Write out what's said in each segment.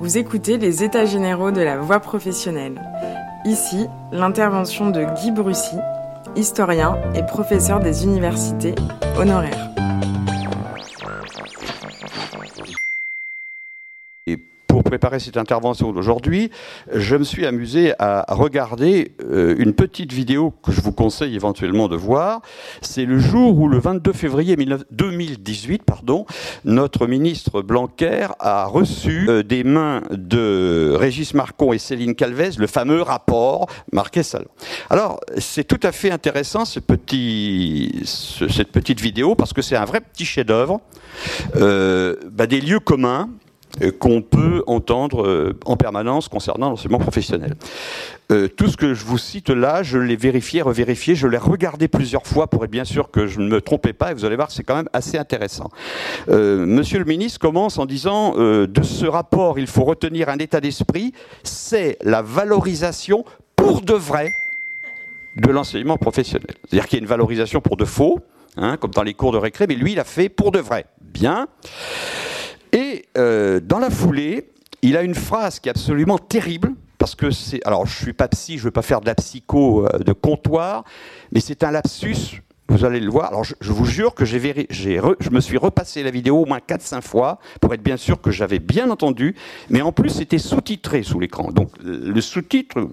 Vous écoutez les États généraux de la voie professionnelle. Ici, l'intervention de Guy Brussy, historien et professeur des universités honoraires. Préparer cette intervention d'aujourd'hui, je me suis amusé à regarder euh, une petite vidéo que je vous conseille éventuellement de voir. C'est le jour où, le 22 février 2018, pardon, notre ministre Blanquer a reçu euh, des mains de Régis Marcon et Céline Calvez le fameux rapport Marquet Salon. Alors, c'est tout à fait intéressant cette petite vidéo parce que c'est un vrai petit chef-d'œuvre euh, bah, des lieux communs qu'on peut entendre euh, en permanence concernant l'enseignement professionnel. Euh, tout ce que je vous cite là, je l'ai vérifié, revérifié, je l'ai regardé plusieurs fois pour être bien sûr que je ne me trompais pas, et vous allez voir, c'est quand même assez intéressant. Monsieur le ministre commence en disant, de ce rapport, il faut retenir un état d'esprit, c'est la valorisation pour de vrai de l'enseignement professionnel. C'est-à-dire qu'il y a une valorisation pour de faux, hein, comme dans les cours de récré, mais lui, il a fait pour de vrai. Bien. Euh, dans la foulée, il a une phrase qui est absolument terrible, parce que c'est. Alors, je suis pas psy, je ne veux pas faire de la psycho euh, de comptoir, mais c'est un lapsus vous allez le voir. Alors, je, vous jure que j'ai, je me suis repassé la vidéo au moins 4-5 fois pour être bien sûr que j'avais bien entendu. Mais en plus, c'était sous-titré sous l'écran. Donc, le sous-titre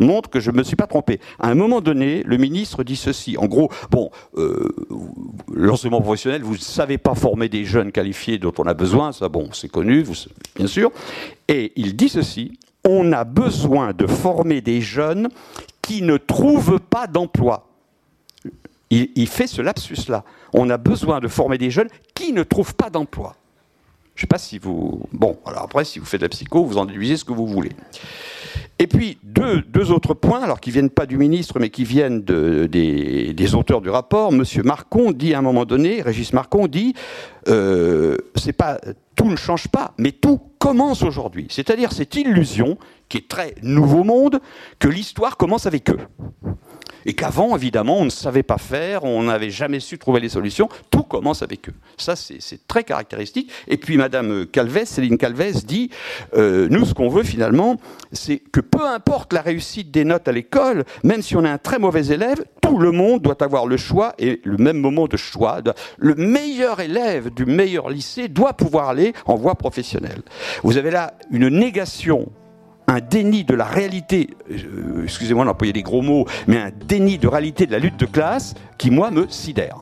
montre que je ne me suis pas trompé. À un moment donné, le ministre dit ceci. En gros, bon, euh, l'enseignement professionnel, vous ne savez pas former des jeunes qualifiés dont on a besoin. Ça, bon, c'est connu, vous, bien sûr. Et il dit ceci. On a besoin de former des jeunes qui ne trouvent pas d'emploi il, fait ce lapsus-là. On a besoin de former des jeunes qui ne trouvent pas d'emploi. Je ne sais pas si vous... Bon, alors après, si vous faites de la psycho, vous en déduisez ce que vous voulez. Et puis, deux, autres points, alors qui ne viennent pas du ministre, mais qui viennent des, auteurs du rapport. Monsieur Marcon dit à un moment donné, Régis Marcon dit, euh, pas tout ne change pas, mais tout commence aujourd'hui. C'est-à-dire cette illusion, qui est très nouveau monde, que l'histoire commence avec eux et qu'avant, évidemment, on ne savait pas faire, on n'avait jamais su trouver les solutions. Tout commence avec eux. Ça, c'est très caractéristique. Et puis, Madame Calvez, Céline Calvez, dit euh, nous, ce qu'on veut finalement, c'est que peu importe la réussite des notes à l'école, même si on est un très mauvais élève, tout le monde doit avoir le choix et le même moment de choix. Le meilleur élève du meilleur lycée doit pouvoir aller en voie professionnelle. Vous avez là une négation un déni de la réalité, euh, excusez-moi d'employer des gros mots, mais un déni de réalité de la lutte de classe qui, moi, me sidère.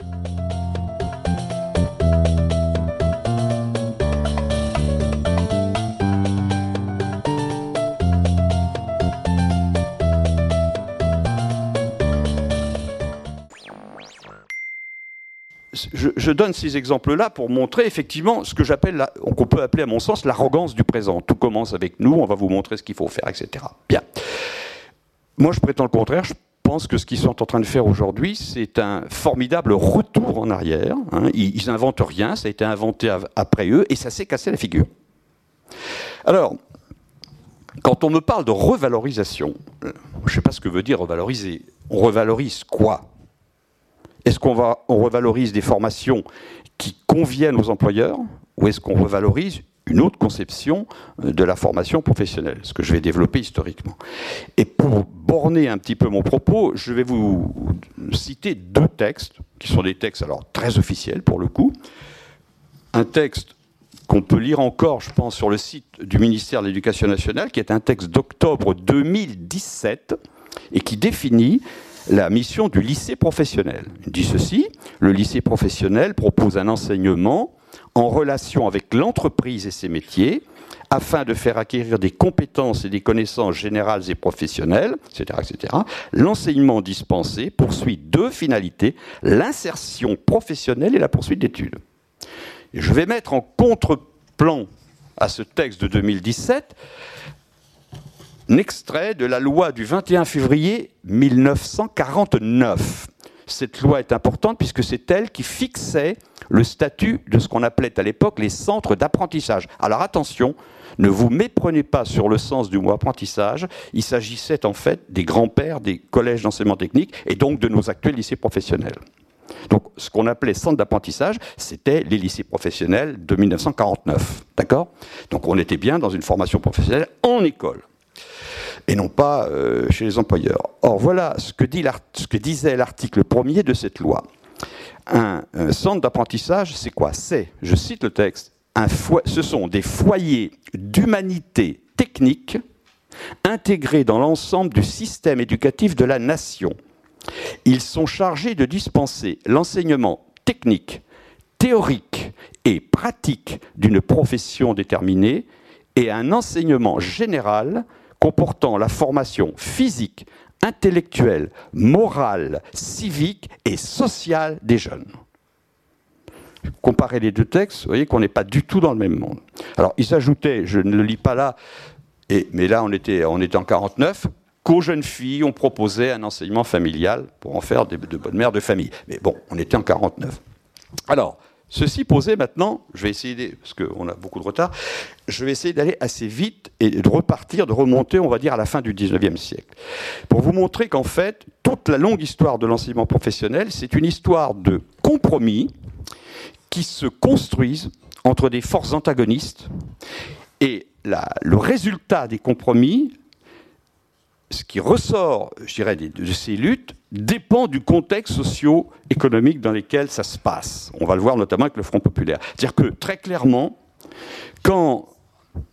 Je, donne ces exemples-là pour montrer effectivement ce que j'appelle, qu'on peut appeler à mon sens l'arrogance du présent. Tout commence avec nous, on va vous montrer ce qu'il faut faire, etc. Bien. Moi, je prétends le contraire. Je pense que ce qu'ils sont en train de faire aujourd'hui, c'est un formidable retour en arrière. Hein. Ils, n'inventent rien, ça a été inventé après eux, et ça s'est cassé la figure. Alors, quand on me parle de revalorisation, euh, je ne sais pas ce que veut dire revaloriser. On revalorise quoi? Est-ce qu'on revalorise des formations qui conviennent aux employeurs ou est-ce qu'on revalorise une autre conception euh, de la formation professionnelle, ce que je vais développer historiquement. Et pour borner un petit peu mon propos, je vais vous citer deux textes, qui sont des textes alors très officiels pour le coup. Un texte qu'on peut lire encore, je pense, sur le site du ministère de l'Éducation nationale, qui est un texte d'octobre 2017 et qui définit la mission du lycée professionnel. Il dit ceci, le lycée professionnel propose un enseignement en relation avec l'entreprise et ses métiers, afin de faire acquérir des compétences et des connaissances générales et professionnelles, etc. etc. L'enseignement dispensé poursuit deux finalités, l'insertion professionnelle et la poursuite d'études. Je vais mettre en contre-plan à ce texte de 2017 un extrait de la loi du 21 février 1949. Cette loi est importante puisque c'est elle qui fixait le statut de ce qu'on appelait à l'époque les centres d'apprentissage. Alors attention, ne vous méprenez pas sur le sens du mot apprentissage. Il s'agissait en fait des grands-pères des collèges d'enseignement technique et donc de nos actuels lycées professionnels. Donc, ce qu'on appelait centre d'apprentissage, c'était les lycées professionnels de 1949. D'accord? Donc, on était bien dans une formation professionnelle en école et non pas euh, chez les employeurs. Or, voilà ce que, disait l'article premier de cette loi. Un, centre d'apprentissage, c'est quoi? C'est, je cite le texte, un ce sont des foyers d'humanité technique intégrés dans l'ensemble du système éducatif de la nation. Ils sont chargés de dispenser l'enseignement technique, théorique et pratique d'une profession déterminée et un enseignement général comportant la formation physique, intellectuelle, morale, civique et sociale des jeunes. Comparer les deux textes, vous voyez qu'on n'est pas du tout dans le même monde. Alors, il s'ajoutait, je ne le lis pas là, mais là on était, en 49, qu'aux jeunes filles on proposait un enseignement familial pour en faire de, de bonnes mères de famille. Mais bon, on était en 49. Alors, Ceci posé maintenant, je vais essayer, parce qu'on a beaucoup de retard, je vais essayer d'aller assez vite et de repartir, de remonter, on va dire, à la fin du 19e siècle. Pour vous montrer qu'en fait, toute la longue histoire de l'enseignement professionnel, c'est une histoire de compromis qui se construisent entre des forces antagonistes. Et le résultat des compromis, ce qui ressort, je dirais, de, ces luttes, dépend du contexte socio-économique dans lequel ça se passe. On va le voir notamment avec le Front populaire. C'est-à-dire que très clairement, quand...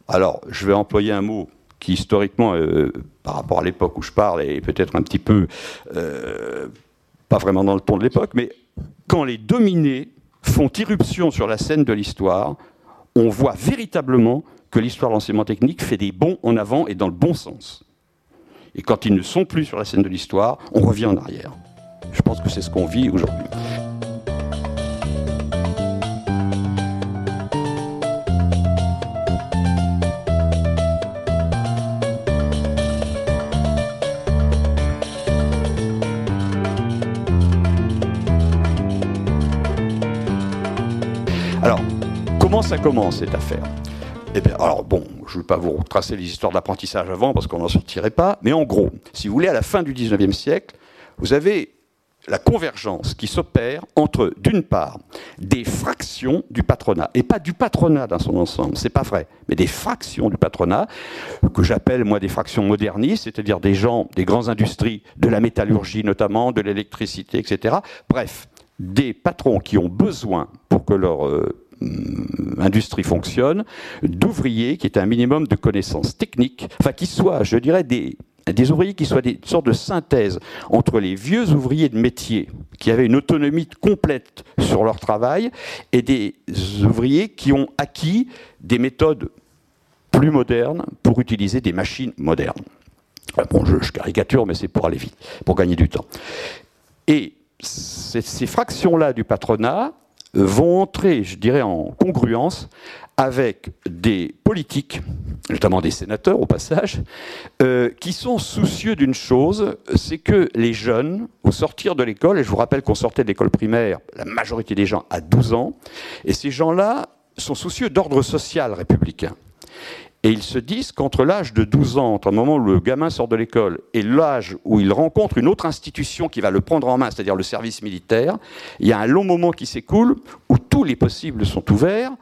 Alors, je vais employer un mot qui historiquement, euh, par rapport à l'époque où je parle, est peut-être un petit peu... Euh, pas vraiment dans le ton de l'époque, mais quand les dominés font irruption sur la scène de l'histoire, on voit véritablement que l'histoire de l'enseignement technique fait des bons en avant et dans le bon sens. Et quand ils ne sont plus sur la scène de l'histoire, on revient en arrière. Je pense que c'est ce qu'on vit aujourd'hui. Alors, comment ça commence cette affaire? Eh bien, alors bon, je ne vais pas vous retracer les histoires d'apprentissage avant parce qu'on n'en sortirait pas, mais en gros, si vous voulez, à la fin du 19e siècle, vous avez la convergence qui s'opère entre, d'une part, des fractions du patronat, et pas du patronat dans son ensemble, c'est pas vrai, mais des fractions du patronat, que j'appelle moi des fractions modernistes, c'est-à-dire des gens, des grandes industries, de la métallurgie notamment, de l'électricité, etc. Bref, des patrons qui ont besoin pour que leur euh, industrie fonctionne, d'ouvriers qui aient un minimum de connaissances techniques, enfin qui soient, je dirais, des, des ouvriers qui soient des sortes de synthèse entre les vieux ouvriers de métier qui avaient une autonomie complète sur leur travail et des ouvriers qui ont acquis des méthodes plus modernes pour utiliser des machines modernes. Bon, je, caricature, mais c'est pour aller vite, pour gagner du temps. Et ces fractions-là du patronat vont entrer, je dirais, en congruence avec des politiques, notamment des sénateurs au passage, euh, qui sont soucieux d'une chose, c'est que les jeunes, au sortir de l'école, et je vous rappelle qu'on sortait de l'école primaire, la majorité des gens à 12 ans, et ces gens-là sont soucieux d'ordre social républicain. Et ils se disent qu'entre l'âge de 12 ans, entre le moment où le gamin sort de l'école et l'âge où il rencontre une autre institution qui va le prendre en main, c'est-à-dire le service militaire, il y a un long moment qui s'écoule où tous les possibles sont ouverts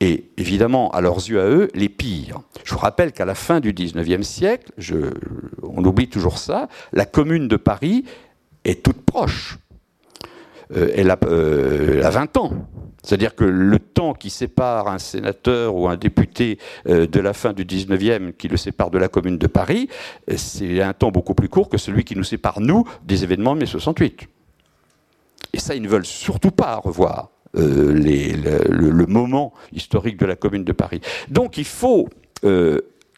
et évidemment, à leurs yeux à eux, les pires. Je vous rappelle qu'à la fin du 19e siècle, on oublie toujours ça, la commune de Paris est toute proche. Euh, elle, a, euh, elle a 20 ans. C'est-à-dire que le temps qui sépare un sénateur ou un député euh, de la fin du 19e, qui le sépare de la Commune de Paris, euh, c'est un temps beaucoup plus court que celui qui nous sépare, nous, des événements de mai 68. Et ça, ils ne veulent surtout pas revoir. Euh, le, moment historique de la Commune de Paris. Donc il faut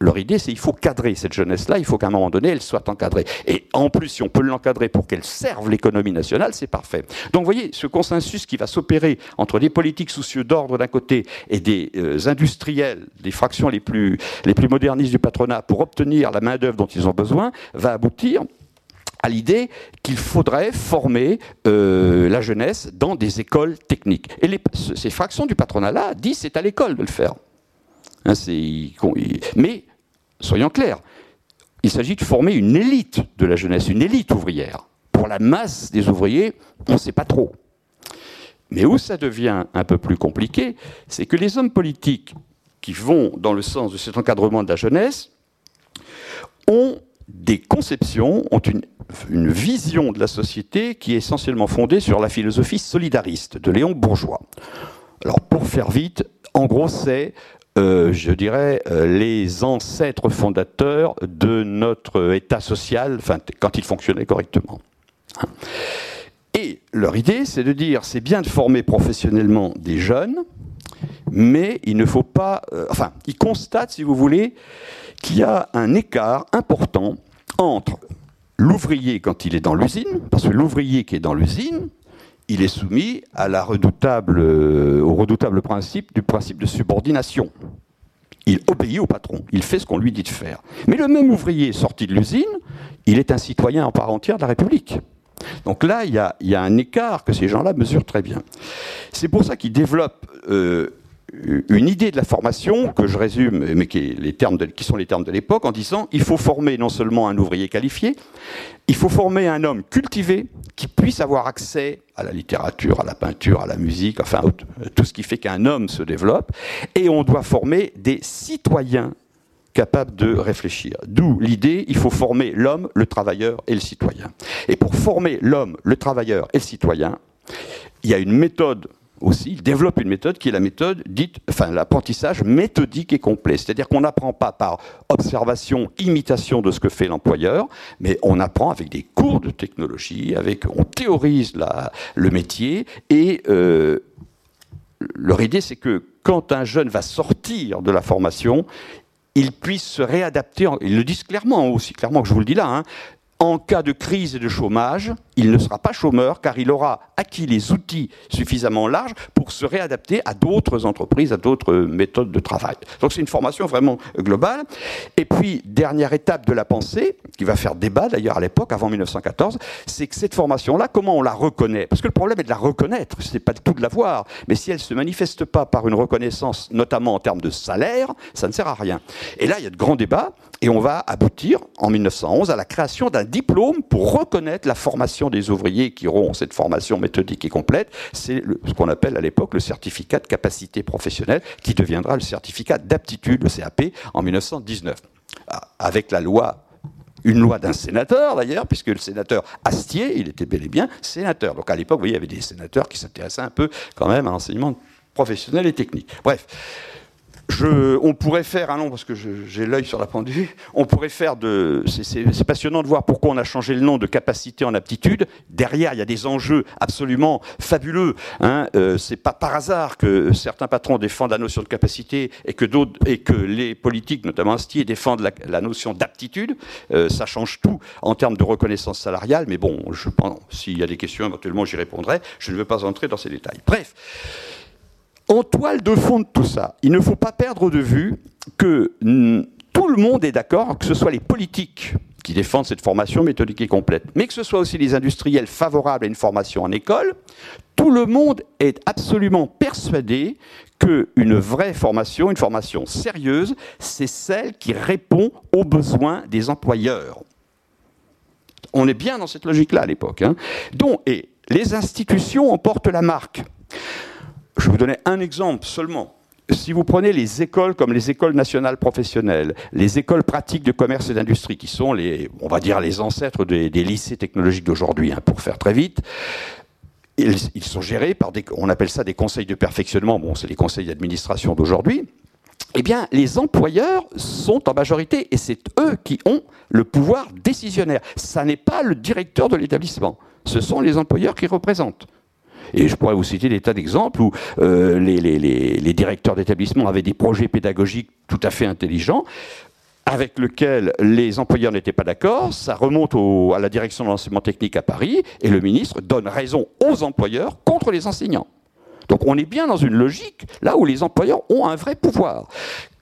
leur idée, c'est qu'il faut cadrer cette jeunesse-là, il faut qu'à un moment donné, elle soit encadrée. Et en plus, si on peut l'encadrer pour qu'elle serve l'économie nationale, c'est parfait. Donc vous voyez, ce consensus qui va s'opérer entre des politiques soucieux d'ordre d'un côté et des euh, industriels, des fractions les plus, modernistes du patronat pour obtenir la main-d'œuvre dont ils ont besoin, va aboutir à l'idée qu'il faudrait former euh, la jeunesse dans des écoles techniques. Et ces fractions du patronat-là disent c'est à l'école de le faire. Hein, mais soyons clairs, il s'agit de former une élite de la jeunesse, une élite ouvrière. Pour la masse des ouvriers, on ne sait pas trop. Mais où ça devient un peu plus compliqué, c'est que les hommes politiques qui vont dans le sens de cet encadrement de la jeunesse ont des conceptions, ont une, vision de la société qui est essentiellement fondée sur la philosophie solidariste de Léon Bourgeois. Alors pour faire vite, en gros c'est euh, je dirais, euh, les ancêtres fondateurs de notre État social, quand il fonctionnait correctement. Et leur idée, c'est de dire, c'est bien de former professionnellement des jeunes, mais il ne faut pas... Euh, enfin, ils constatent, si vous voulez, qu'il y a un écart important entre l'ouvrier quand il est dans l'usine, parce que l'ouvrier qui est dans l'usine, il est soumis euh, au redoutable principe du principe de subordination. Il obéit au patron, il fait ce qu'on lui dit de faire. Mais le même ouvrier sorti de l'usine, il est un citoyen en part entière de la République. Donc là, il y a, un écart que ces gens-là mesurent très bien. C'est pour ça qu'ils développent euh, une idée de la formation que je résume, mais qui, les termes qui sont les termes de l'époque, en disant il faut former non seulement un ouvrier qualifié, il faut former un homme cultivé qui puisse avoir accès à la littérature, à la peinture, à la musique, enfin tout ce qui fait qu'un homme se développe, et on doit former des citoyens capables de réfléchir. D'où l'idée, il faut former l'homme, le travailleur et le citoyen. Et pour former l'homme, le travailleur et le citoyen, il y a une méthode aussi, il développe une méthode qui est la méthode dite, enfin l'apprentissage méthodique et complet. C'est-à-dire qu'on n'apprend pas par observation, imitation de ce que fait l'employeur, mais on apprend avec des cours de technologie, avec, on théorise le métier et euh, leur idée c'est que quand un jeune va sortir de la formation, il puisse se réadapter, ils le disent clairement, aussi clairement que je vous le dis là, hein, en cas de crise et de chômage, il ne sera pas chômeur car il aura acquis les outils suffisamment larges pour se réadapter à d'autres entreprises, à d'autres méthodes de travail. Donc c'est une formation vraiment globale. Et puis, dernière étape de la pensée, qui va faire débat d'ailleurs à l'époque, avant 1914, c'est que cette formation-là, comment on la reconnaît? Parce que le problème est de la reconnaître, ce n'est pas tout de la voir. Mais si elle ne se manifeste pas par une reconnaissance, notamment en termes de salaire, ça ne sert à rien. Et là, il y a de grands débats, et on va aboutir, en 1911, à la création d'un diplôme pour reconnaître la formation des ouvriers qui auront cette formation méthodique et complète. C'est ce qu'on appelle à l'époque le certificat de capacité professionnelle, qui deviendra le certificat d'aptitude, le CAP, en 1919. Ah, avec la loi une loi d'un sénateur d'ailleurs, puisque le sénateur Astier, il était bel et bien sénateur. Donc à l'époque, vous voyez, il y avait des sénateurs qui s'intéressaient un peu quand même à l'enseignement professionnel et technique. Bref, on pourrait faire, un nom parce que j'ai l'œil sur la pendule, on pourrait faire de. C'est passionnant de voir pourquoi on a changé le nom de capacité en aptitude. Derrière, il y a des enjeux absolument fabuleux. Hein. Euh, c'est pas par hasard que certains patrons défendent la notion de capacité et que d'autres et que les politiques, notamment Astier, défendent la, notion d'aptitude. Euh, ça change tout en termes de reconnaissance salariale. Mais bon, je pense, s'il y a des questions, éventuellement, j'y répondrai. Je ne veux pas entrer dans ces détails. Bref. En toile de fond de tout ça, il ne faut pas perdre de vue que tout le monde est d'accord, que ce soit les politiques qui défendent cette formation méthodique et complète, mais que ce soit aussi les industriels favorables à une formation en école, tout le monde est absolument persuadé qu'une vraie formation, une formation sérieuse, c'est celle qui répond aux besoins des employeurs. On est bien dans cette logique-là à l'époque. Hein. et les institutions en portent la marque. Je vais vous donner un exemple seulement. Si vous prenez les écoles comme les écoles nationales professionnelles, les écoles pratiques de commerce et d'industrie, qui sont les, on va dire, les ancêtres des, lycées technologiques d'aujourd'hui, hein, pour faire très vite, ils, sont gérés par des, on appelle ça des conseils de perfectionnement. Bon, c'est les conseils d'administration d'aujourd'hui. Eh bien, les employeurs sont en majorité et c'est eux qui ont le pouvoir décisionnaire. Ça n'est pas le directeur de l'établissement. Ce sont les employeurs qui représentent. Et je pourrais vous citer des tas d'exemples où euh, les, directeurs d'établissement avaient des projets pédagogiques tout à fait intelligents avec lesquels les employeurs n'étaient pas d'accord, ça remonte à la direction de l'enseignement technique à Paris, et le ministre donne raison aux employeurs contre les enseignants. Donc on est bien dans une logique là où les employeurs ont un vrai pouvoir.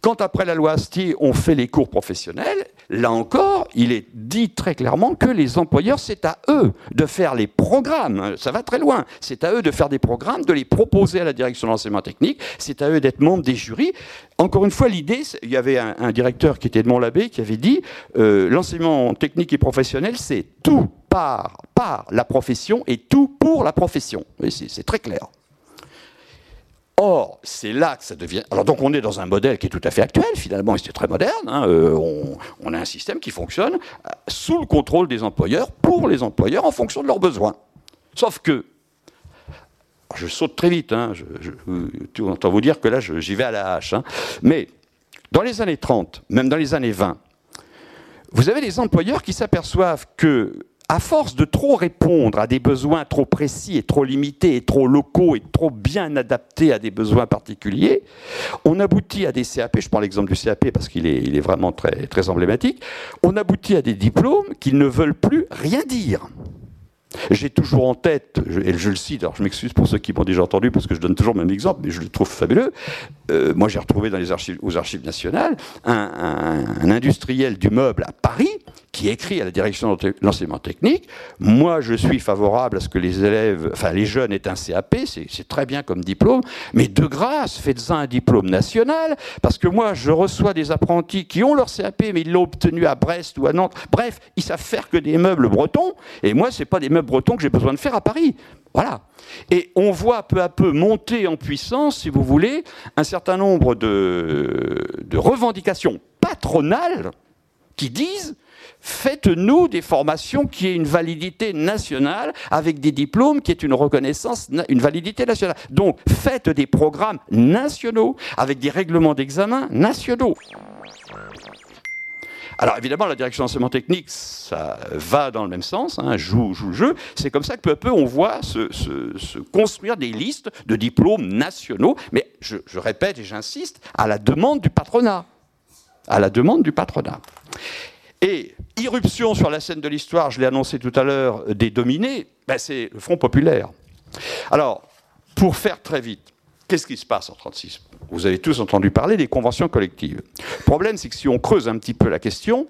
Quand après la loi Astier, on fait les cours professionnels, là encore, il est dit très clairement que les employeurs, c'est à eux de faire les programmes. Ça va très loin. C'est à eux de faire des programmes, de les proposer à la direction de l'enseignement technique. C'est à eux d'être membres des jurys. Encore une fois, l'idée, il y avait un, directeur qui était de Mont-l'Abbé qui avait dit euh, l'enseignement technique et professionnel, c'est tout par, par la profession et tout pour la profession. C'est très clair. Or, c'est là que ça devient. Alors, donc, on est dans un modèle qui est tout à fait actuel, finalement, et c'est très moderne. Hein, euh, on, on, a un système qui fonctionne euh, sous le contrôle des employeurs, pour les employeurs, en fonction de leurs besoins. Sauf que, je saute très vite, hein, je, je, entends vous dire que là, j'y vais à la hache. Hein, mais, dans les années 30, même dans les années 20, vous avez des employeurs qui s'aperçoivent que à force de trop répondre à des besoins trop précis et trop limités et trop locaux et trop bien adaptés à des besoins particuliers, on aboutit à des CAP, je prends l'exemple du CAP parce qu'il est, vraiment très emblématique, on aboutit à des diplômes qui ne veulent plus rien dire. J'ai toujours en tête, et je le cite, alors je m'excuse pour ceux qui m'ont déjà entendu parce que je donne toujours le même exemple, mais je le trouve fabuleux. Euh, moi, j'ai retrouvé dans les archives, aux archives nationales un, industriel du meuble à Paris qui écrit à la direction de l'enseignement technique Moi, je suis favorable à ce que les élèves, enfin les jeunes aient un CAP, c'est très bien comme diplôme, mais de grâce, faites-en un diplôme national, parce que moi, je reçois des apprentis qui ont leur CAP, mais ils l'ont obtenu à Brest ou à Nantes. Bref, ils savent faire que des meubles bretons, et moi, c'est pas des bretons que j'ai besoin de faire à Paris. Voilà. Et on voit peu à peu monter en puissance, si vous voulez, un certain nombre de, de revendications patronales qui disent faites-nous des formations qui aient une validité nationale, avec des diplômes qui aient une reconnaissance, une validité nationale. Donc, faites des programmes nationaux, avec des règlements d'examen nationaux. Alors évidemment, la direction d'enseignement technique, ça va dans le même sens, hein, joue, joue jeu. C'est comme ça que peu à peu, on voit se, construire des listes de diplômes nationaux, mais je, je répète et j'insiste, à la demande du patronat. À la demande du patronat. Et irruption sur la scène de l'histoire, je l'ai annoncé tout à l'heure, des dominés, ben c'est le Front populaire. Alors, pour faire très vite, qu'est-ce qui se passe en 1936 Vous avez tous entendu parler des conventions collectives. Le problème, c'est que si on creuse un petit peu la question,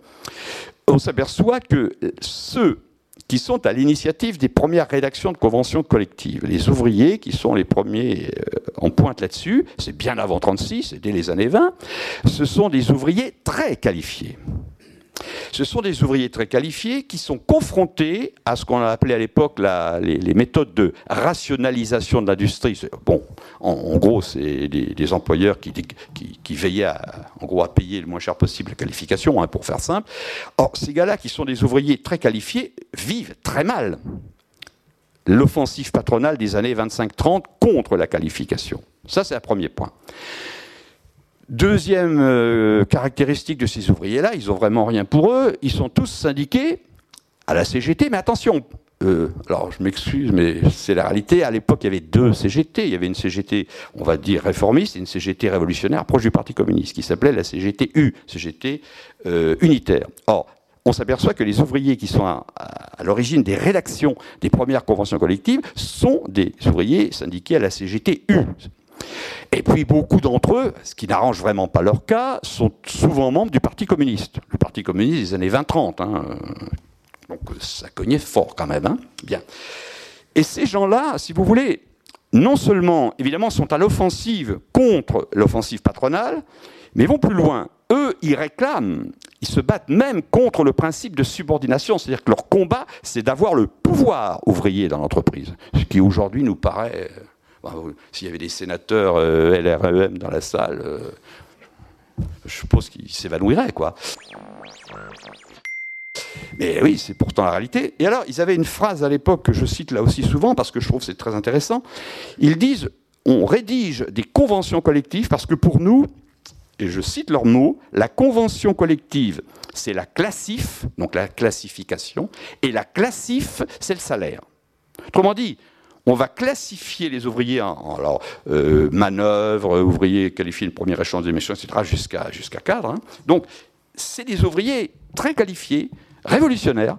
on s'aperçoit que ceux qui sont à l'initiative des premières rédactions de conventions collectives. Les ouvriers qui sont les premiers euh, en pointe là-dessus, c'est bien avant 36, c'est dès les années 20, ce sont des ouvriers très qualifiés. Ce sont des ouvriers très qualifiés qui sont confrontés à ce qu'on a appelé à l'époque les, méthodes de rationalisation de l'industrie. Bon, en, gros, c'est des, employeurs qui, veillaient à, en gros, à payer le moins cher possible la qualification, hein, pour faire simple. Or, ces gars-là, qui sont des ouvriers très qualifiés, vivent très mal l'offensive patronale des années 25-30 contre la qualification. Ça, c'est un premier point. Deuxième euh, caractéristique de ces ouvriers-là, ils n'ont vraiment rien pour eux, ils sont tous syndiqués à la CGT, mais attention, euh, alors je m'excuse, mais c'est la réalité. À l'époque, il y avait deux CGT. Il y avait une CGT, on va dire, réformiste et une CGT révolutionnaire proche du Parti communiste, qui s'appelait la CGT-U, CGT euh, unitaire. Or, on s'aperçoit que les ouvriers qui sont à, à l'origine des rédactions des premières conventions collectives sont des ouvriers syndiqués à la CGT-U. Et puis beaucoup d'entre eux, ce qui n'arrange vraiment pas leur cas, sont souvent membres du Parti communiste. Le Parti communiste des années 20-30. Hein. Donc ça cognait fort quand même. Hein. Bien. Et ces gens-là, si vous voulez, non seulement, évidemment, sont à l'offensive contre l'offensive patronale, mais vont plus loin. Eux, ils réclament, ils se battent même contre le principe de subordination, c'est-à-dire que leur combat, c'est d'avoir le pouvoir ouvrier dans l'entreprise, ce qui aujourd'hui nous paraît s'il y avait des sénateurs euh, LREM dans la salle, euh, je suppose qu'ils s'évanouiraient, quoi. Mais oui, c'est pourtant la réalité. Et alors, ils avaient une phrase à l'époque que je cite là aussi souvent parce que je trouve c'est très intéressant. Ils disent on rédige des conventions collectives parce que pour nous, et je cite leurs mots, la convention collective, c'est la classif, donc la classification, et la classif, c'est le salaire. Autrement dit, on va classifier les ouvriers en, alors, euh, manœuvres, ouvriers qualifiés de premier échange d'émissions, etc., jusqu'à jusqu'à cadre. Hein. Donc, c'est des ouvriers très qualifiés, révolutionnaires,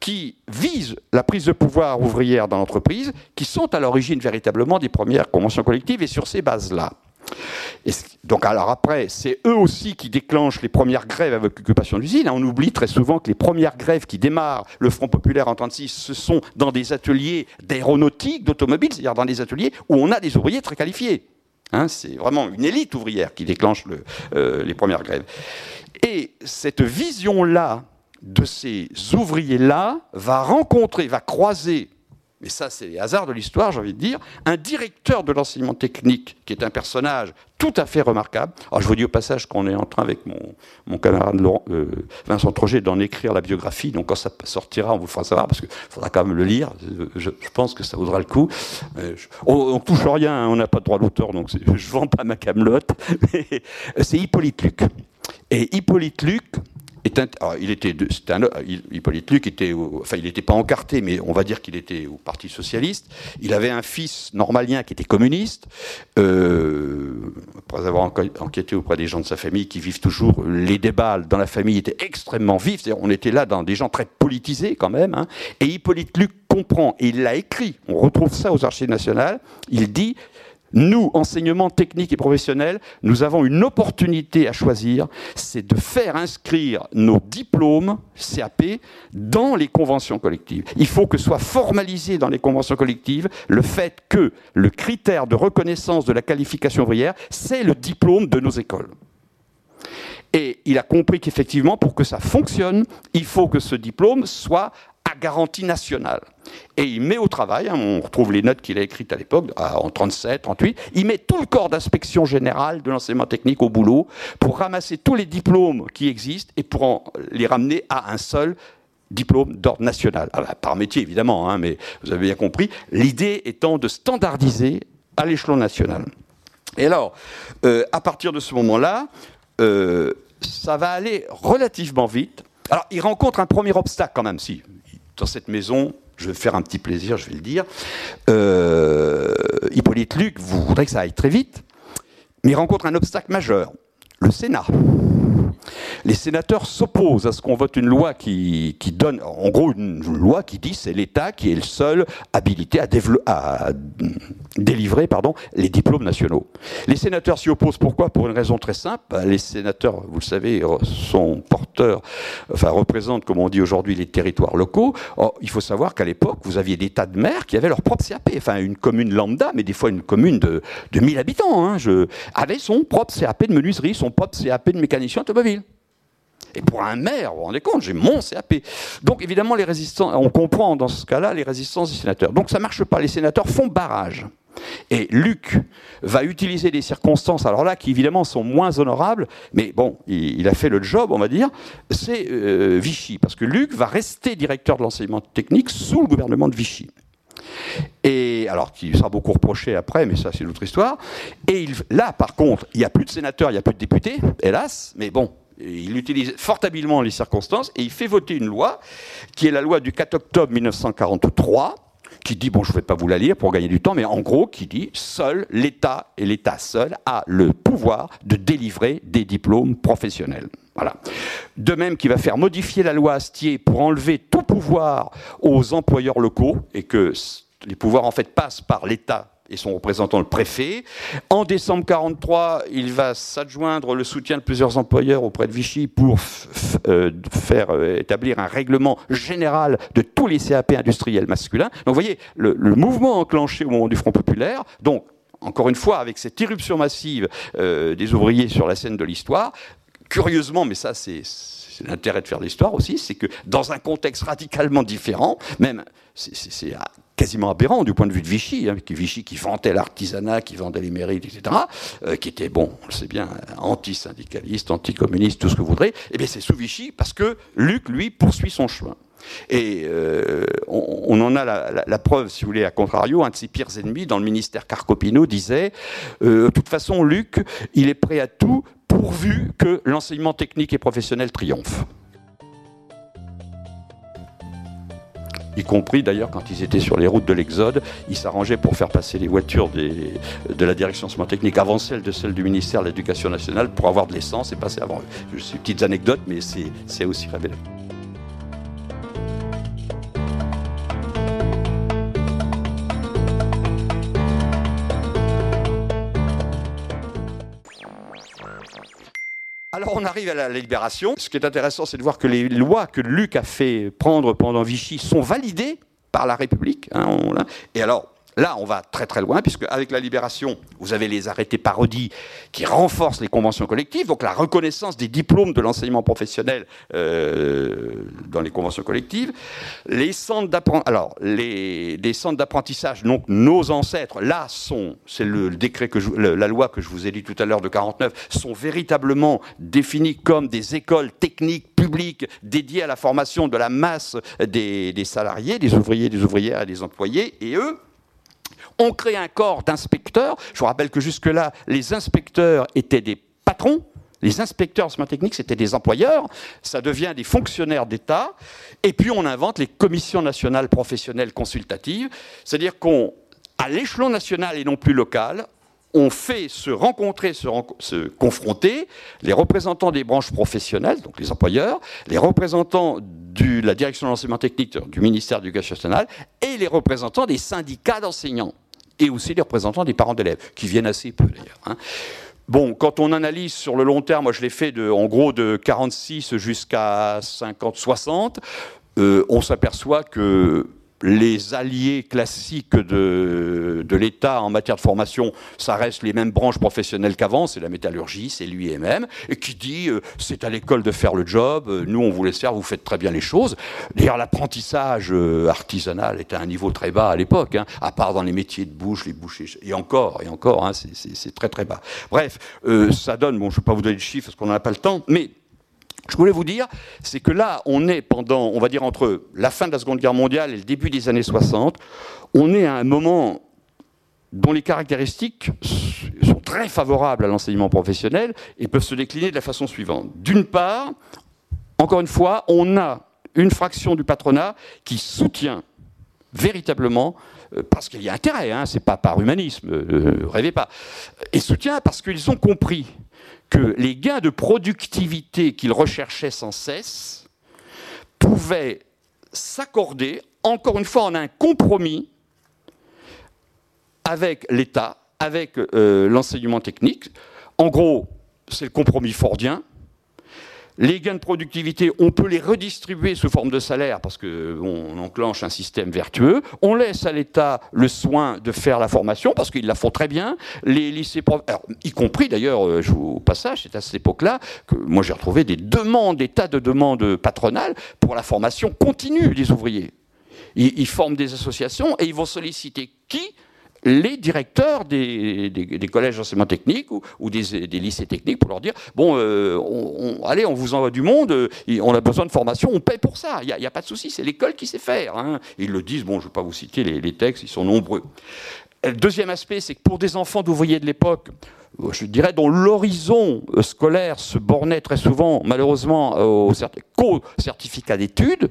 qui visent la prise de pouvoir ouvrière dans l'entreprise, qui sont à l'origine véritablement des premières conventions collectives, et sur ces bases-là, donc alors après, c'est eux aussi qui déclenchent les premières grèves avec l'occupation d'usine. On oublie très souvent que les premières grèves qui démarrent le Front populaire en 1936, ce sont dans des ateliers d'aéronautique, d'automobile, c'est-à-dire dans des ateliers où on a des ouvriers très qualifiés. Hein, c'est vraiment une élite ouvrière qui déclenche euh, les premières grèves. Et cette vision-là de ces ouvriers-là va rencontrer, va croiser mais ça c'est les hasards de l'histoire, j'ai envie de dire, un directeur de l'enseignement technique, qui est un personnage tout à fait remarquable. Alors je vous dis au passage qu'on est en train avec mon, mon camarade euh, Vincent Troget d'en écrire la biographie, donc quand ça sortira, on vous le fera savoir, parce qu'il faudra quand même le lire, je, pense que ça vaudra le coup. Euh, on, ne touche rien, hein, on n'a pas de droit d'auteur, donc je ne vends pas ma camelote, c'est Hippolyte Luc. Et Hippolyte Luc, il était, Hippolyte Luc était, enfin, il n'était pas encarté, mais on va dire qu'il était au Parti socialiste. Il avait un fils normalien qui était communiste. Euh, après avoir enquêté auprès des gens de sa famille qui vivent toujours, les débats dans la famille étaient extrêmement vifs. On était là dans des gens très politisés quand même. Hein. Et Hippolyte Luc comprend, et il l'a écrit. On retrouve ça aux Archives nationales. Il dit nous, enseignement technique et professionnel, nous avons une opportunité à choisir, c'est de faire inscrire nos diplômes CAP dans les conventions collectives. Il faut que soit formalisé dans les conventions collectives le fait que le critère de reconnaissance de la qualification ouvrière, c'est le diplôme de nos écoles. Et il a compris qu'effectivement, pour que ça fonctionne, il faut que ce diplôme soit garantie nationale. Et il met au travail, hein, on retrouve les notes qu'il a écrites à l'époque, en 37, 38, il met tout le corps d'inspection générale de l'enseignement technique au boulot pour ramasser tous les diplômes qui existent et pour les ramener à un seul diplôme d'ordre national. Ah bah, par métier évidemment, hein, mais vous avez bien compris, l'idée étant de standardiser à l'échelon national. Et alors, euh, à partir de ce moment-là, euh, ça va aller relativement vite. Alors, il rencontre un premier obstacle quand même, si, dans cette maison, je vais faire un petit plaisir, je vais le dire. Euh, Hippolyte Luc vous voudrez que ça aille très vite, mais il rencontre un obstacle majeur, le Sénat les sénateurs s'opposent à ce qu'on vote une loi qui, donne, en gros, une loi qui dit c'est l'État qui est le seul habilité à, délivrer les diplômes nationaux. Les sénateurs s'y opposent pourquoi? Pour une raison très simple. Bah, les sénateurs, vous le savez, sont porteurs, enfin représentent, comme on dit aujourd'hui, les territoires locaux. il faut savoir qu'à l'époque, vous aviez des tas de maires qui avaient leur propre CAP. Enfin, une commune lambda, mais des fois une commune de, de 1000 habitants, hein, avait son propre CAP de menuiserie, son propre CAP de mécanicien automobile. Et pour un maire, vous vous rendez compte, j'ai mon CAP. Donc évidemment, les résistants, on comprend dans ce cas-là les résistances des sénateurs. Donc ça ne marche pas, les sénateurs font barrage. Et Luc va utiliser des circonstances, alors là, qui évidemment sont moins honorables, mais bon, il, a fait le job, on va dire, c'est euh, Vichy, parce que Luc va rester directeur de l'enseignement technique sous le gouvernement de Vichy. Et alors, qui sera beaucoup reproché après, mais ça c'est une autre histoire. Et là, par contre, il n'y a plus de sénateurs, il n'y a plus de députés, hélas, mais bon, il utilise fort habilement les circonstances et il fait voter une loi qui est la loi du 4 octobre 1943 qui dit, bon je ne vais pas vous la lire pour gagner du temps, mais en gros qui dit, seul l'État et l'État seul a le pouvoir de délivrer des diplômes professionnels. Voilà. De même qu'il va faire modifier la loi Astier pour enlever tout pouvoir aux employeurs locaux et que les pouvoirs en fait passent par l'État et son représentant le préfet. En décembre 1943, il va s'adjoindre le soutien de plusieurs employeurs auprès de Vichy pour euh, faire euh, établir un règlement général de tous les CAP industriels masculins. Donc vous voyez, le, mouvement enclenché au moment du Front populaire, donc encore une fois, avec cette irruption massive euh, des ouvriers sur la scène de l'histoire, curieusement, mais ça c'est l'intérêt de faire l'histoire aussi, c'est que dans un contexte radicalement différent, même c'est quasiment aberrant du point de vue de Vichy, hein, Vichy qui vantait l'artisanat, qui vendait les mérites, etc., euh, qui était, bon, on le sait bien, anti-syndicaliste, anti-communiste, tout ce que vous voudrez, et eh bien c'est sous Vichy parce que Luc, lui, poursuit son chemin. Et euh, on, en a la, preuve, si vous voulez, à contrario, un de ses pires ennemis dans le ministère Carcopino disait euh, De toute façon, Luc, il est prêt à tout pourvu que l'enseignement technique et professionnel triomphe. Y compris d'ailleurs quand ils étaient sur les routes de l'Exode, ils s'arrangeaient pour faire passer les voitures de la direction technique avant celles de celles du ministère de l'Éducation nationale pour avoir de l'essence et passer avant eux. C'est une petite anecdote, mais c'est aussi révélateur. À la libération. Ce qui est intéressant, c'est de voir que les lois que Luc a fait prendre pendant Vichy sont validées par la République. Hein, et alors, Là, on va très très loin, puisque avec la libération, vous avez les arrêtés parodies qui renforcent les conventions collectives, donc la reconnaissance des diplômes de l'enseignement professionnel euh, dans les conventions collectives. Les centres d'apprentissage, alors les, centres d'apprentissage, donc nos ancêtres, là sont, c'est le, décret que la loi que je vous ai dit tout à l'heure de 49, sont véritablement définis comme des écoles techniques publiques dédiées à la formation de la masse des, des salariés, des ouvriers, des ouvrières et des employés, et eux on crée un corps d'inspecteurs. Je vous rappelle que jusque-là, les inspecteurs étaient des patrons. Les inspecteurs en technique, c'était des employeurs. Ça devient des fonctionnaires d'État. Et puis, on invente les commissions nationales professionnelles consultatives. C'est-à-dire qu'on, à l'échelon national et non plus local, on fait se rencontrer, se, confronter les représentants des branches professionnelles, donc les employeurs, les représentants de la direction de l'enseignement technique du ministère de l'Éducation nationale et les représentants des syndicats d'enseignants et aussi les représentants des parents d'élèves, qui viennent assez peu d'ailleurs. Hein. Bon, quand on analyse sur le long terme, moi je l'ai fait en gros de 46 jusqu'à 50-60, euh, on s'aperçoit que les alliés classiques de, de l'État en matière de formation, ça reste les mêmes branches professionnelles qu'avant, c'est la métallurgie, c'est lui-même, et qui dit euh, c'est à l'école de faire le job, euh, nous on vous laisse faire, vous faites très bien les choses. D'ailleurs, l'apprentissage euh, artisanal était à un niveau très bas à l'époque, hein, à part dans les métiers de bouche, les bouchers, et encore, et encore, hein, c'est très très bas. Bref, ça donne, bon, je ne vais pas vous donner le chiffre parce qu'on n'a pas le temps, mais je voulais vous dire, c'est que là, on est pendant, on va dire, entre la fin de la Seconde Guerre mondiale et le début des années 60, on est à un moment dont les caractéristiques sont très favorables à l'enseignement professionnel et peuvent se décliner de la façon suivante. D'une part, encore une fois, on a une fraction du patronat qui soutient véritablement, euh, parce qu'il y a intérêt, hein, c'est pas par humanisme, euh, rêvez pas, et soutient parce qu'ils ont compris que les gains de productivité qu'ils recherchaient sans cesse pouvaient s'accorder, encore une fois, en un compromis avec l'État, avec euh, l'enseignement technique. En gros, c'est le compromis fordien, les gains de productivité, on peut les redistribuer sous forme de salaire parce qu'on enclenche un système vertueux. On laisse à l'État le soin de faire la formation parce qu'ils la font très bien. Les lycées, y compris d'ailleurs, euh, je vous passage, c'est à cette époque-là que moi j'ai retrouvé des demandes, des tas de demandes patronales pour la formation continue des ouvriers. ils forment des associations et ils vont solliciter qui? Les directeurs des, collèges d'enseignement technique ou, des, lycées techniques pour leur dire bon, euh, allez, on vous envoie du monde, euh, on a besoin de formation, on paie pour ça. Il n'y a, pas de souci, c'est l'école qui sait faire. Hein. Ils le disent, bon, je ne vais pas vous citer les, textes, ils sont nombreux. Le deuxième aspect, c'est que pour des enfants d'ouvriers de l'époque, je dirais, dont l'horizon scolaire se bornait très souvent, malheureusement, au certificat d'études,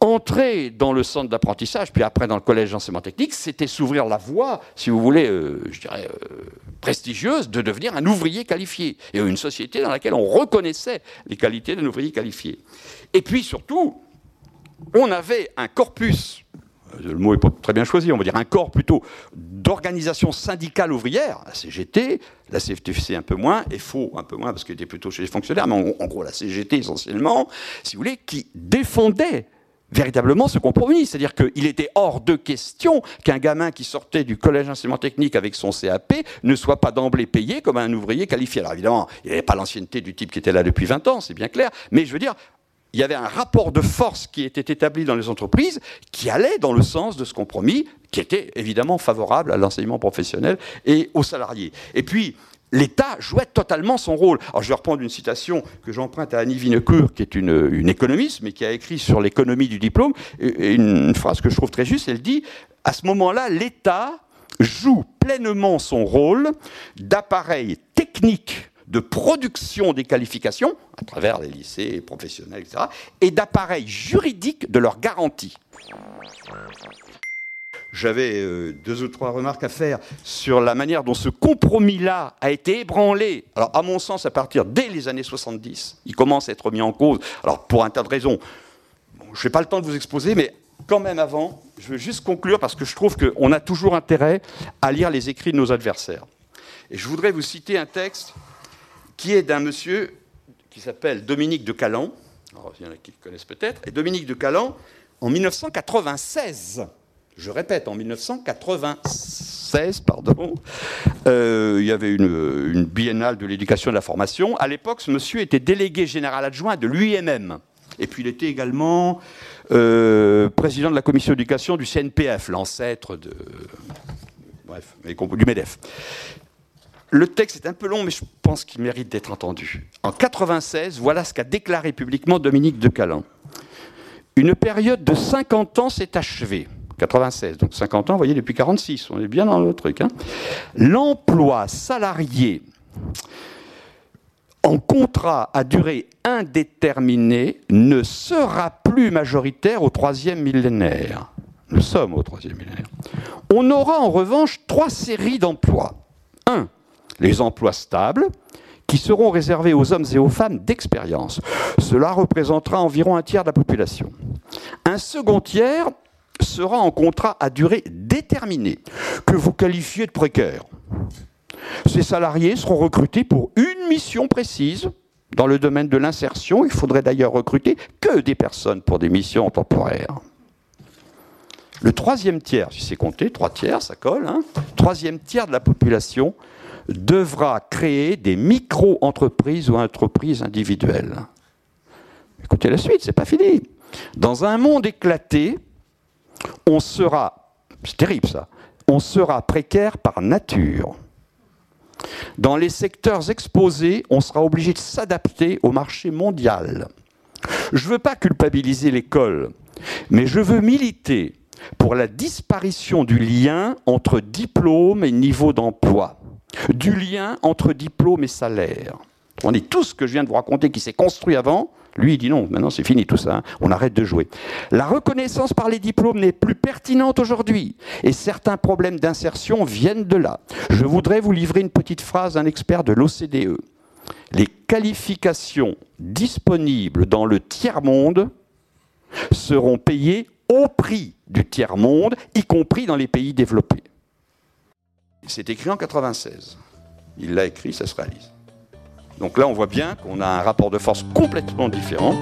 entrer dans le centre d'apprentissage, puis après dans le collège d'enseignement technique, c'était s'ouvrir la voie, si vous voulez, euh, je dirais, euh, prestigieuse, de devenir un ouvrier qualifié, et une société dans laquelle on reconnaissait les qualités d'un ouvrier qualifié. Et puis surtout, on avait un corpus, euh, le mot n'est pas très bien choisi, on va dire un corps plutôt d'organisation syndicale ouvrière, la CGT, la CFTC un peu moins, et FO un peu moins parce qu'il était plutôt chez les fonctionnaires, mais en, gros la CGT essentiellement, si vous voulez, qui défendait véritablement ce compromis. C'est-à-dire qu'il était hors de question qu'un gamin qui sortait du collège d'enseignement technique avec son CAP ne soit pas d'emblée payé comme un ouvrier qualifié. Alors évidemment, il n'y avait pas l'ancienneté du type qui était là depuis 20 ans, c'est bien clair, mais je veux dire, il y avait un rapport de force qui était établi dans les entreprises qui allait dans le sens de ce compromis, qui était évidemment favorable à l'enseignement professionnel et aux salariés. Et puis, l'État jouait totalement son rôle. Alors je vais reprendre une citation que j'emprunte à Annie Vinecourt, qui est une, économiste, mais qui a écrit sur l'économie du diplôme, une phrase que je trouve très juste, elle dit, à ce moment-là, l'État joue pleinement son rôle d'appareil technique de production des qualifications, à travers les lycées professionnels, etc., et d'appareil juridique de leur garantie j'avais euh, deux ou trois remarques à faire sur la manière dont ce compromis-là a été ébranlé. Alors, à mon sens, à partir dès les années 70, il commence à être mis en cause. Alors, pour un tas de raisons. je n'ai pas le temps de vous exposer, mais quand même avant, je veux juste conclure parce que je trouve qu'on a toujours intérêt à lire les écrits de nos adversaires. Et je voudrais vous citer un texte qui est d'un monsieur qui s'appelle Dominique de Calan. Alors, il y en a qui le connaissent peut-être. Et Dominique de Calan, en 1996, Je répète, en 1996, pardon, euh, il y avait une, biennale de l'éducation et de la formation. À l'époque, ce monsieur était délégué général adjoint de l'UIMM. Et puis il était également euh, président de la commission d'éducation du CNPF, l'ancêtre de. Bref, du MEDEF. Le texte est un peu long, mais je pense qu'il mérite d'être entendu. En 96, voilà ce qu'a déclaré publiquement Dominique de Calin. Une période de 50 ans s'est achevée. 96, donc 50 ans, vous voyez, depuis 46, on est bien dans le truc. Hein. L'emploi salarié en contrat à durée indéterminée ne sera plus majoritaire au troisième millénaire. Nous sommes au troisième millénaire. On aura en revanche trois séries d'emplois. Un, les emplois stables, qui seront réservés aux hommes et aux femmes d'expérience. Cela représentera environ un tiers de la population. Un second tiers sera en contrat à durée déterminée, que vous qualifiez de précaire. Ces salariés seront recrutés pour une mission précise. Dans le domaine de l'insertion, il faudrait d'ailleurs recruter que des personnes pour des missions temporaires. Le troisième tiers, si c'est compté, trois tiers, ça colle, hein, troisième tiers de la population devra créer des micro-entreprises ou entreprises individuelles. Écoutez la suite, c'est pas fini. Dans un monde éclaté, on sera, c'est terrible ça, on sera précaire par nature. Dans les secteurs exposés, on sera obligé de s'adapter au marché mondial. Je ne veux pas culpabiliser l'école, mais je veux militer pour la disparition du lien entre diplôme et niveau d'emploi, du lien entre diplôme et salaire. On dit tout ce que je viens de vous raconter qui s'est construit avant, lui, il dit non, maintenant c'est fini tout ça, hein. on arrête de jouer. La reconnaissance par les diplômes n'est plus pertinente aujourd'hui, et certains problèmes d'insertion viennent de là. Je voudrais vous livrer une petite phrase d'un expert de l'OCDE. Les qualifications disponibles dans le tiers-monde seront payées au prix du tiers-monde, y compris dans les pays développés. C'est écrit en 96. Il l'a écrit, ça se réalise. Donc là, on voit bien qu'on a un rapport de force complètement différent.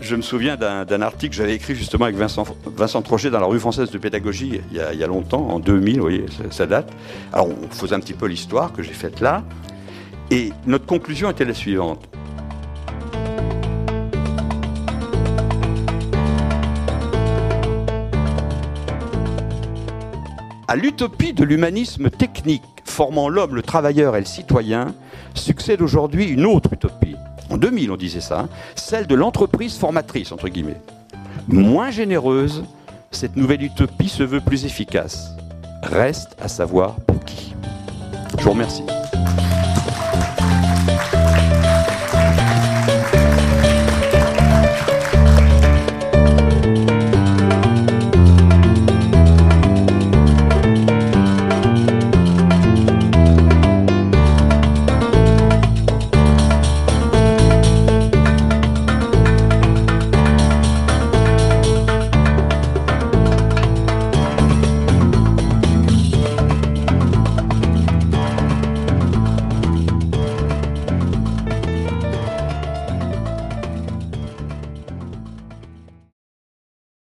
Je me souviens d'un article que j'avais écrit justement avec Vincent, Vincent Trochet dans la rue française de pédagogie il y, a, longtemps, en 2000, vous voyez, ça, date. Alors on faisait un petit peu l'histoire que j'ai faite là. Et notre conclusion était la suivante. À l'utopie de l'humanisme technique formant l'homme, le travailleur et le citoyen, succède aujourd'hui une autre utopie. En 2000, on disait ça, celle de l'entreprise formatrice, entre guillemets. Moins généreuse, cette nouvelle utopie se veut plus efficace. Reste à savoir pour qui. Je vous remercie.